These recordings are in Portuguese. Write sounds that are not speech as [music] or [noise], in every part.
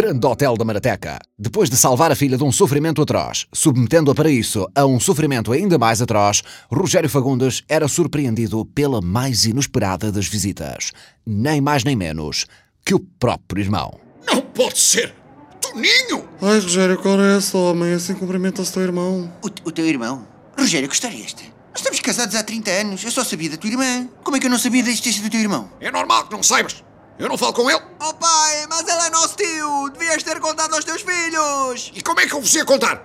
grande hotel da Marateca. Depois de salvar a filha de um sofrimento atroz, submetendo-a para isso a um sofrimento ainda mais atroz, Rogério Fagundes era surpreendido pela mais inesperada das visitas. Nem mais nem menos que o próprio irmão. Não pode ser! Toninho! Ai, Rogério, qual é esse homem? Assim cumprimenta-se teu irmão. O, o teu irmão? Rogério, que história é esta? Nós estamos casados há 30 anos. Eu só sabia da tua irmã. Como é que eu não sabia da existência do teu irmão? É normal que não saibas. Eu não falo com ele. Oh pai, mas ele é nosso tio. Devias ter contado aos teus filhos. E como é que eu vos ia contar?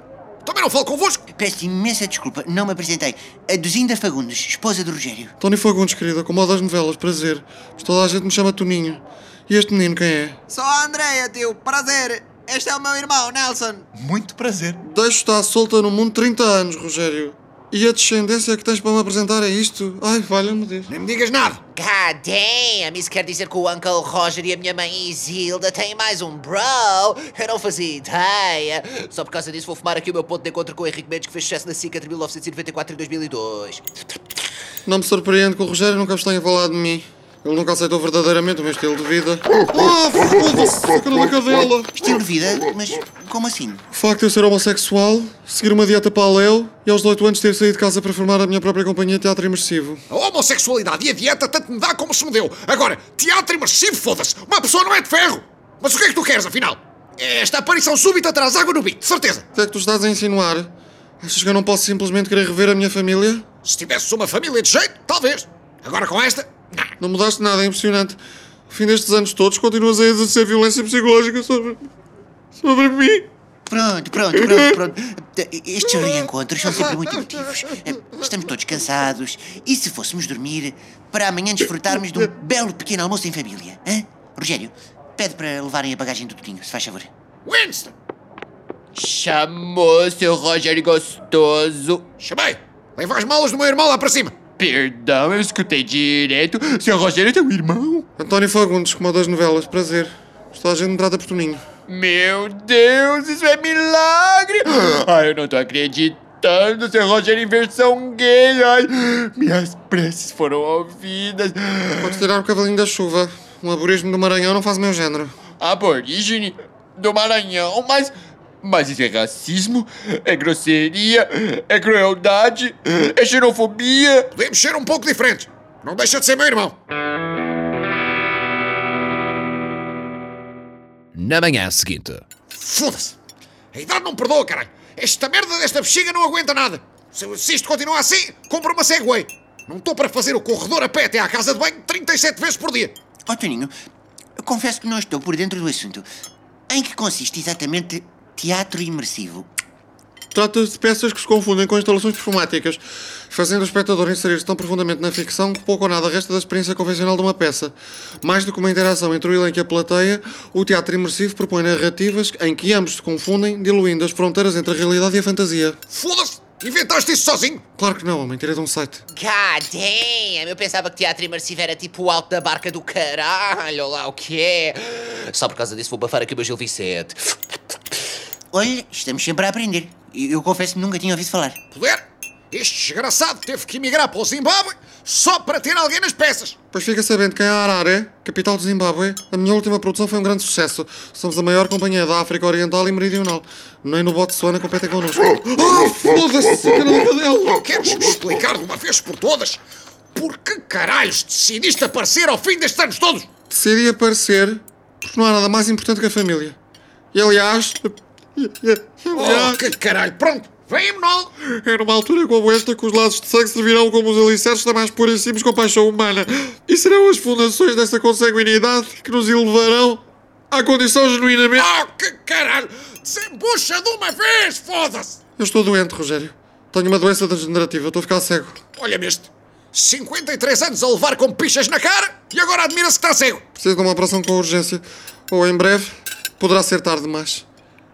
Também não falo convosco. Peço imensa desculpa, não me apresentei. A Duzinda Fagundes, esposa do Rogério. Tony Fagundes, querida, como a das novelas, prazer. Mas toda a gente me chama Toninho. E este menino quem é? Sou a Andrea, tio. Prazer. Este é o meu irmão, Nelson. Muito prazer. Deixo estar solta no mundo 30 anos, Rogério. E a descendência que tens para me apresentar é isto? Ai, valha-me Deus. Nem me digas nada. God damn, isso quer dizer que o Uncle Roger e a minha mãe Isilda têm mais um bro? Eu não fazia ideia. Só por causa disso vou fumar aqui o meu ponto de encontro com o Henrique Mendes que fez sucesso na SIC entre 1994 e 2002. Não me surpreende que o Rogério nunca vos tenha falado de mim. Ele nunca aceitou verdadeiramente o meu estilo de vida. Ah, foda-se, cara da cadela! Estilo de vida? Mas como assim? O facto de eu ser homossexual, seguir uma dieta paleo e aos 18 anos ter saído de casa para formar a minha própria companhia de teatro imersivo. A homossexualidade e a dieta tanto me dá como se me deu. Agora, teatro imersivo, foda-se. Uma pessoa não é de ferro. Mas o que é que tu queres, afinal? Esta aparição súbita traz água no bico, certeza. O que é que tu estás a insinuar? Achas que eu não posso simplesmente querer rever a minha família? Se tivesses uma família de jeito, talvez. Agora com esta, não. Mudaste nada, é impressionante. Ao fim destes anos todos, continuas a exercer violência psicológica sobre. sobre mim. Pronto, pronto, pronto, pronto. Estes reencontros são sempre muito emotivos. Estamos todos cansados. E se fôssemos dormir para amanhã desfrutarmos de um belo pequeno almoço em família? Hã? Rogério, pede para levarem a bagagem do Totinho, se faz favor. Winston! Chamou, seu Roger gostoso. Chamei! Leva as malas do meu irmão lá para cima. Perdão, eu escutei direito. Seu Rogério é teu irmão? António Fagundes, como das novelas, prazer. Toda a gente por Toninho. Meu Deus, isso é milagre! Ai, eu não tô acreditando, seu Rogério em versão gay. Ai, minhas preces foram ouvidas. Podes tirar o cavalinho da chuva. Um aborígene do Maranhão não faz o meu género. Aborígene do Maranhão, mas. Mas isso é racismo, é grosseria, é crueldade, é xenofobia. Podemos ser um pouco diferentes. Não deixa de ser meu irmão. Na manhã seguinte. Foda-se! A idade não perdoa, caralho! Esta merda desta bexiga não aguenta nada! Se, se isto continua assim, compra uma Segway! Não estou para fazer o corredor a pé até à casa de banho 37 vezes por dia! Ó oh, Toninho, eu confesso que não estou por dentro do assunto. Em que consiste exatamente teatro imersivo? Trata-se de peças que se confundem com instalações performáticas, fazendo o espectador inserir-se tão profundamente na ficção que pouco ou nada resta da experiência convencional de uma peça. Mais do que uma interação entre o elenco e a plateia, o teatro imersivo propõe narrativas em que ambos se confundem, diluindo as fronteiras entre a realidade e a fantasia. Foda-se! Inventaste isso sozinho? Claro que não, homem, tirei de um site. God damn! Eu pensava que teatro imersivo era tipo o alto da barca do caralho, lá o que é. Só por causa disso vou bafar aqui o meu Gil Vicente. Olha, estamos sempre a aprender. Eu confesso que nunca tinha ouvido falar. Poder? Este desgraçado teve que emigrar para o Zimbábue só para ter alguém nas peças. Pois fica sabendo que em Harare, capital do Zimbábue, a minha última produção foi um grande sucesso. Somos a maior companhia da África Oriental e Meridional. Nem no Botsuana competem connosco. Ah, foda-se, cara da cadela! Queres explicar de uma vez por todas por que caralhos decidiste aparecer ao fim destes anos todos? Decidi aparecer porque não há nada mais importante que a família. E aliás, Oh, que caralho, pronto, vem-me não. É numa altura como esta que os laços de sangue servirão como os alicerces da mais pura e simples compaixão humana. E serão as fundações dessa consanguinidade que nos elevarão à condição genuinamente... Oh, que caralho, desembucha de uma vez, foda-se. Eu estou doente, Rogério. Tenho uma doença degenerativa, estou a ficar cego. Olha-me este. 53 anos a levar com pichas na cara e agora admira-se que está cego. Preciso de uma operação com urgência. Ou em breve, poderá ser tarde demais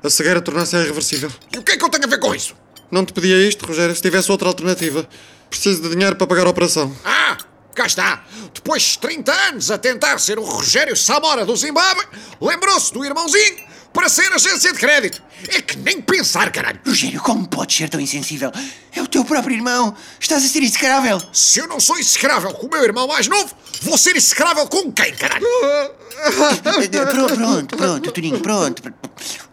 a cegueira tornar-se irreversível. E o que é que eu tenho a ver com isso? Não te pedia isto, Rogério, se tivesse outra alternativa. Preciso de dinheiro para pagar a operação. Ah, cá está. Depois de 30 anos a tentar ser o Rogério Samora do Zimbábue, lembrou-se do irmãozinho para ser agência de crédito. É que nem pensar, caralho. Rogério, como podes ser tão insensível? É o teu próprio irmão. Estás a ser execrável. Se eu não sou execrável com o meu irmão mais novo, vou ser execrável com quem, caralho? Pronto, pronto, pronto, Toninho, pronto.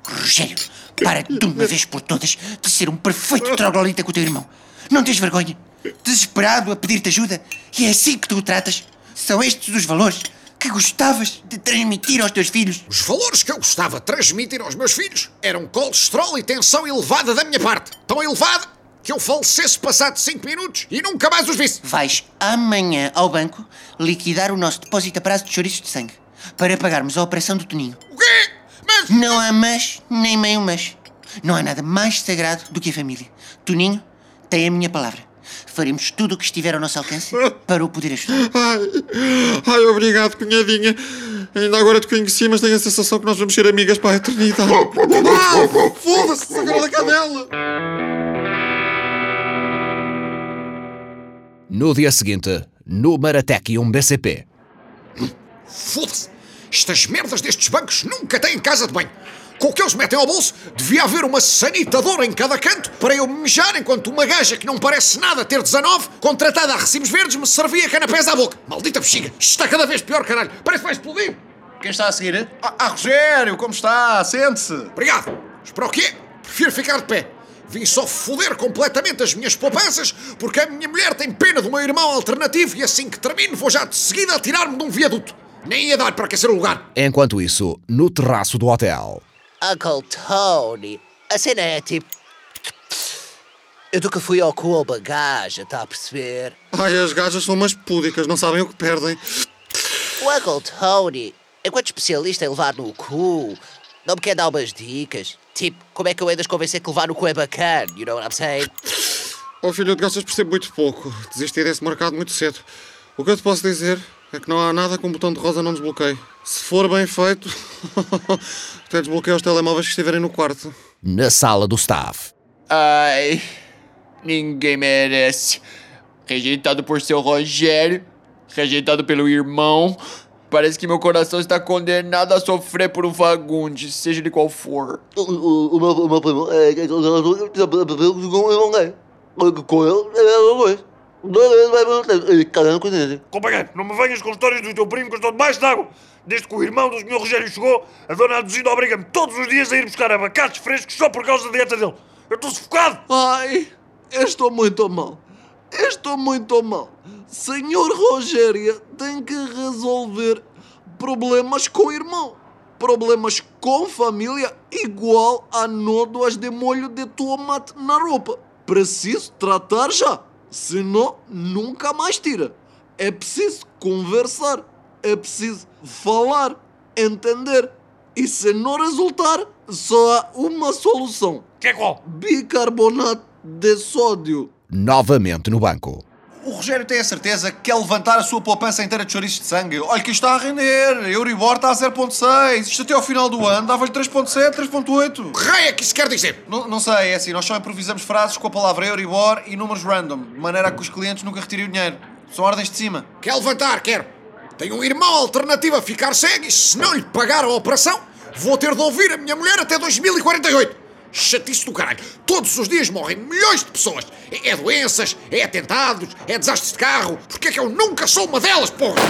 Rogério, para de uma vez por todas de ser um perfeito troglodita com o teu irmão. Não tens vergonha? Desesperado a pedir-te ajuda? E é assim que tu o tratas? São estes os valores que gostavas de transmitir aos teus filhos? Os valores que eu gostava de transmitir aos meus filhos eram colesterol e tensão elevada da minha parte. Tão elevada que eu falecesse passado 5 minutos e nunca mais os visse. Vais amanhã ao banco liquidar o nosso depósito a prazo de chouriços de sangue para pagarmos a operação do Toninho. O quê? Mas. Não há mas nem meio mas. Não há nada mais sagrado do que a família. Toninho tem a minha palavra. Faremos tudo o que estiver ao nosso alcance [laughs] para o poder ajudar. Ai, ai, obrigado, cunhadinha. Ainda agora te conheci, mas tenho a sensação que nós vamos ser amigas para a eternidade. [laughs] Ah, Foda-se, sacaram da canela! No dia seguinte, no Maratec 1 BCP. Foda-se! Estas merdas destes bancos nunca têm casa de banho. Com o que eles metem ao bolso, devia haver uma sanitadora em cada canto para eu mejar enquanto uma gaja que não parece nada ter 19, contratada a recibos verdes, me servia canapés à boca. Maldita bexiga! Isto está cada vez pior, caralho! Parece que vai explodir! Quem está a seguir? Ah, ah, Rogério, como está? Sente-se. Obrigado! Mas para o quê? Prefiro ficar de pé. Vim só foder completamente as minhas poupanças porque a minha mulher tem pena do meu irmão alternativo e assim que termino vou já de seguida atirar-me de um viaduto. Nem ia dar para aquecer o lugar. Enquanto isso, no terraço do hotel. Uncle Tony, a cena é tipo. Eu nunca fui ao cu ou bagagem, está a perceber? Ai, as gajas são umas púdicas, não sabem o que perdem. O Uncle Tony, enquanto especialista em levar no cu, não me quer dar umas dicas. Tipo, como é que eu de as convencer que levar no cu é bacana? You know what I'm saying? Oh filho, de gastas percebo muito pouco. Desisti desse mercado muito cedo. O que eu te posso dizer é que não há nada que um botão de rosa não desbloqueie. Se for bem feito, até desbloqueia os telemóveis que estiverem no quarto. Na sala do staff. Ai, ninguém merece. Rejeitado por seu Rogério, rejeitado pelo irmão. Parece que meu coração está condenado a sofrer por um Fagundes, seja ele qual for. O, o, o meu, o meu primo é. Com ele, é Ele cagando com ele. Companheiro, não me venhas com histórias do teu primo que eu estou debaixo d'água. Desde que o irmão do senhor Rogério chegou, a dona Aduzindo obriga-me todos os dias a ir buscar abacates frescos só por causa da dieta dele. Eu estou sufocado. Ai, estou muito mal. Estou muito mal. Senhor Rogério tem que resolver problemas com o irmão. Problemas com família igual a nódoas de molho de tomate na roupa. Preciso tratar já. Senão, nunca mais tira. É preciso conversar. É preciso falar, entender. E se não resultar, só há uma solução: Que é qual? bicarbonato de sódio. Novamente no banco. O Rogério tem a certeza que quer levantar a sua poupança inteira de chouriços de sangue. Olha que isto está a render. Euribor está a 0.6. Isto até ao final do ano dava-lhe 3.7, 3.8. Que raio é que isso quer dizer? Não, não sei, é assim, nós só improvisamos frases com a palavra Euribor e números random, de maneira a que os clientes nunca retirem o dinheiro. São ordens de cima. Quer levantar, quero. Tenho um irmão alternativo a ficar cego e se não lhe pagar a operação, vou ter de ouvir a minha mulher até 2048. Chatice do caralho. Todos os dias morrem milhões de pessoas. É, é doenças, é atentados, é desastres de carro. Porquê é que eu nunca sou uma delas, porra?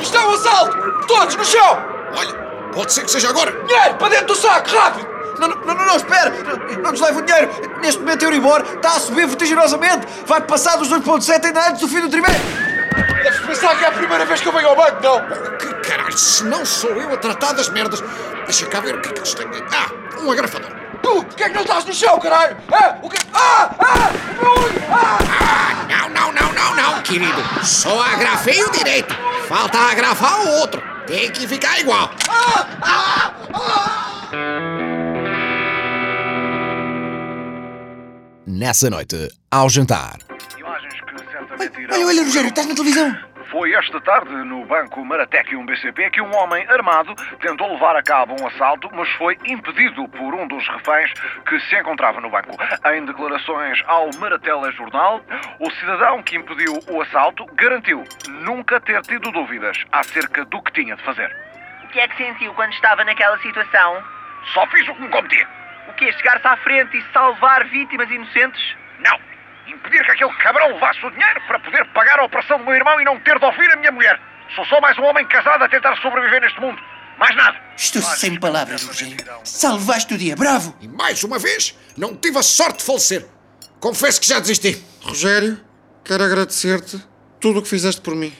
Isto é um assalto! Todos no chão! Olha, pode ser que seja agora. Dinheiro para dentro do saco, rápido! Não, não, não, não, espera! Não nos leve o dinheiro! Neste momento Euribor está a subir vertiginosamente! Vai passar dos 2.7 ainda antes do fim do trimestre! Pensar que é a primeira vez que eu venho ao banco, não? Que caralho, se não sou eu a tratar das merdas. Deixa cá ver o que é que eles têm. Ah, um agrafador. Tu, porquê é que não estás no chão, caralho? É? O quê? Ah! Ah! O meu olho! Ah! Ah, não, não, não, não, não, querido. Só agrafei o direito. Falta agrafar o outro. Tem que ficar igual. Nessa noite, ao jantar. Que. Olha, olha, Rogério, estás na televisão. Foi esta tarde, no banco Maratec 1 BCP, que um homem armado tentou levar a cabo um assalto, mas foi impedido por um dos reféns que se encontrava no banco. Em declarações ao Maratela Jornal, o cidadão que impediu o assalto garantiu nunca ter tido dúvidas acerca do que tinha de fazer. O que é que sentiu quando estava naquela situação? Só fiz o que me competia. O que é chegar-se à frente e salvar vítimas inocentes? Não. Impedir que aquele cabrão levasse o dinheiro para poder pagar a operação do meu irmão e não ter de ouvir a minha mulher. Sou só mais um homem casado a tentar sobreviver neste mundo. Mais nada. Estou sem palavras, Rogério. Salvaste o dia, bravo! E mais uma vez, não tive a sorte de falecer. Confesso que já desisti. Rogério, quero agradecer-te tudo o que fizeste por mim.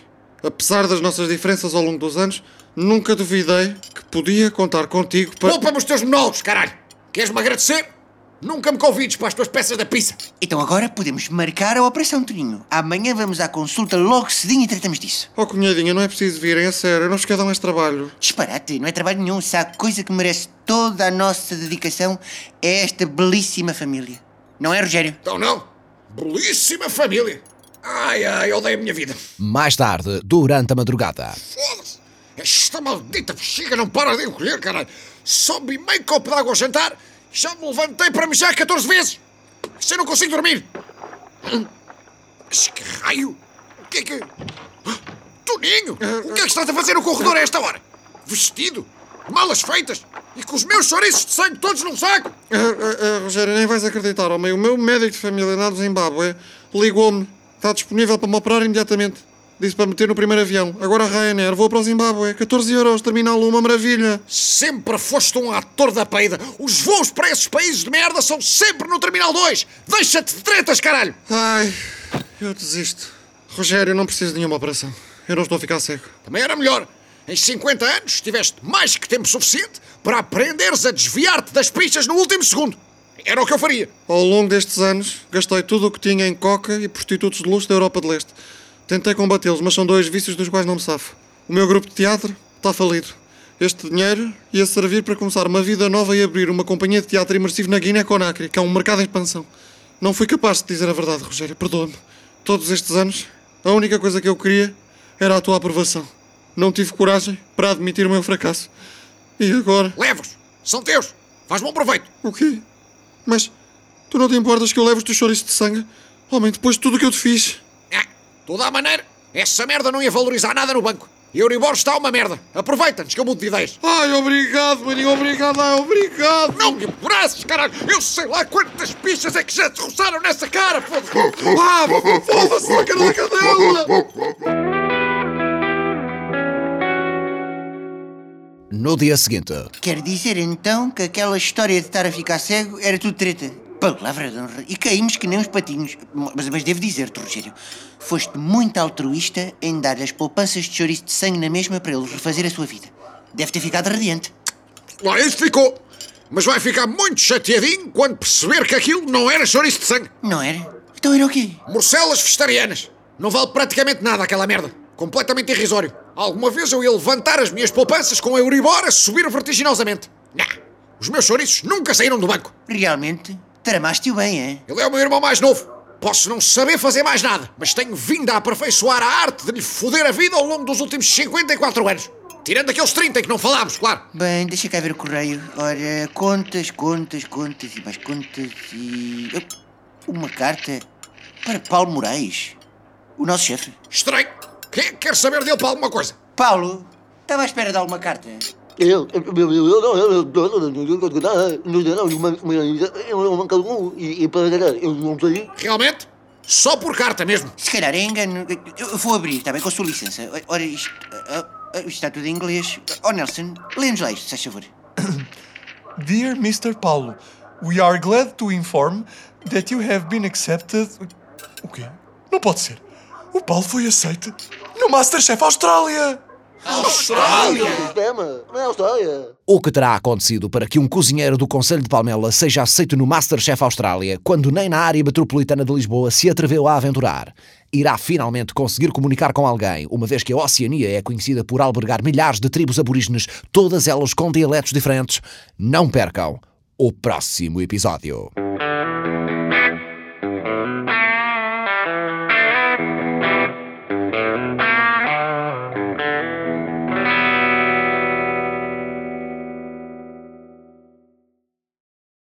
Apesar das nossas diferenças ao longo dos anos, nunca duvidei que podia contar contigo para. Poupa-me os teus monólogos, caralho. Queres-me agradecer? Nunca me convides para as tuas peças da pizza. Então agora podemos marcar a operação, Toninho. Amanhã vamos à consulta logo cedinho e tratamos disso. Oh, cunhadinha, não é preciso virem, a sério, eu não vos quero dar mais trabalho. Disparate, não é trabalho nenhum. Se há coisa que merece toda a nossa dedicação é esta belíssima família. Não é, Rogério? Então não. Belíssima família. Ai, ai, eu odeio a minha vida. Mais tarde, durante a madrugada. Foda-se. Esta maldita bexiga não para de encolher, caralho. Sobe meio copo de água ao jantar. Já me levantei para mijar 14 vezes. Se eu não consigo dormir. Mas que raio? O que é que... Toninho, o que é que estás a fazer no corredor a esta hora? Vestido? Malas feitas? E com os meus chouriços de sangue todos num saco? Ah, ah, ah, Rogério, nem vais acreditar, homem. O meu médico de família do Zimbábue ligou-me. Está disponível para me operar imediatamente. Disse para meter no primeiro avião. Agora a Ryanair, vou para o Zimbábue. 14 euros, terminal, uma maravilha. Sempre foste um ator da peida. Os voos para esses países de merda são sempre no Terminal 2. Deixa-te de tretas, caralho. Ai, eu desisto. Rogério, não preciso de nenhuma operação. Eu não estou a ficar cego. Também era melhor. Em 50 anos tiveste mais que tempo suficiente para aprenderes a desviar-te das pistas no último segundo. Era o que eu faria. Ao longo destes anos, gastei tudo o que tinha em coca e prostitutos de luxo da Europa de Leste. Tentei combatê-los, mas são dois vícios dos quais não me safo. O meu grupo de teatro está falido. Este dinheiro ia servir para começar uma vida nova e abrir uma companhia de teatro imersivo na Guiné-Conakry, que é um mercado em expansão. Não fui capaz de dizer a verdade, Rogério, perdoa-me. Todos estes anos, a única coisa que eu queria era a tua aprovação. Não tive coragem para admitir o meu fracasso. E agora? Leve-os. São teus. Faz bom proveito. O quê? Mas tu não te importas que eu leve os teus chouriços de sangue? Homem, depois de tudo o que eu te fiz. Toda a maneira, essa merda não ia valorizar nada no banco. E Euribor está uma merda. Aproveita-nos que eu mudo de ideias. Ai, obrigado, maninho, obrigado, ai, obrigado. Não me abraças, caralho. Eu sei lá quantas pichas é que já te roçaram nessa cara, foda-se. Ah, foda-se na cara da cadela. No dia seguinte, Quer dizer então que aquela história de estar a ficar cego era tudo treta? Palavra de honra. E caímos que nem uns patinhos. Mas, mas devo dizer-te, Rogério, foste muito altruísta em dar as poupanças de chouriço de sangue na mesma para ele refazer a sua vida. Deve ter ficado radiante. Lá isso ficou. Mas vai ficar muito chateadinho quando perceber que aquilo não era chouriço de sangue. Não era? Então era o quê? Morcelas vegetarianas. Não vale praticamente nada aquela merda. Completamente irrisório. Alguma vez eu ia levantar as minhas poupanças com a Euribor a subir vertiginosamente. Não. Os meus chouriços nunca saíram do banco. Realmente, tramaste-o bem, é? Ele é o meu irmão mais novo. Posso não saber fazer mais nada, mas tenho vindo a aperfeiçoar a arte de lhe foder a vida ao longo dos últimos 54 anos. Tirando aqueles 30 que não falámos, claro. Bem, deixa cá ver o correio. Ora, contas, contas, contas e mais contas e. Uma carta para Paulo Moraes, o nosso chefe. Estranho. Quem é que quer saber dele para alguma coisa? Paulo, estava à espera de alguma carta. Eu, eu, eu, eu, eu, eu, e, e para caralho, eu não sei. Realmente? Só por carta mesmo. Se calhar é engano. Eu vou abrir, está bem? Com a sua licença. Ora, isto, ah, ah, isto está tudo em inglês. Oh, Nelson, lê-nos lá isto, se faz favor. Dear Mr. Paulo, we are glad to inform that you have been accepted. O quê? Não pode ser. O Paulo foi aceito no Masterchef Austrália. Austrália! Sistema, não é Austrália. o que terá acontecido para que um cozinheiro do Conselho de Palmela seja aceito no Masterchef Austrália, quando nem na área metropolitana de Lisboa se atreveu a aventurar? Irá finalmente conseguir comunicar com alguém, uma vez que a Oceania é conhecida por albergar milhares de tribos aborígenes, todas elas com dialetos diferentes? Não percam o próximo episódio.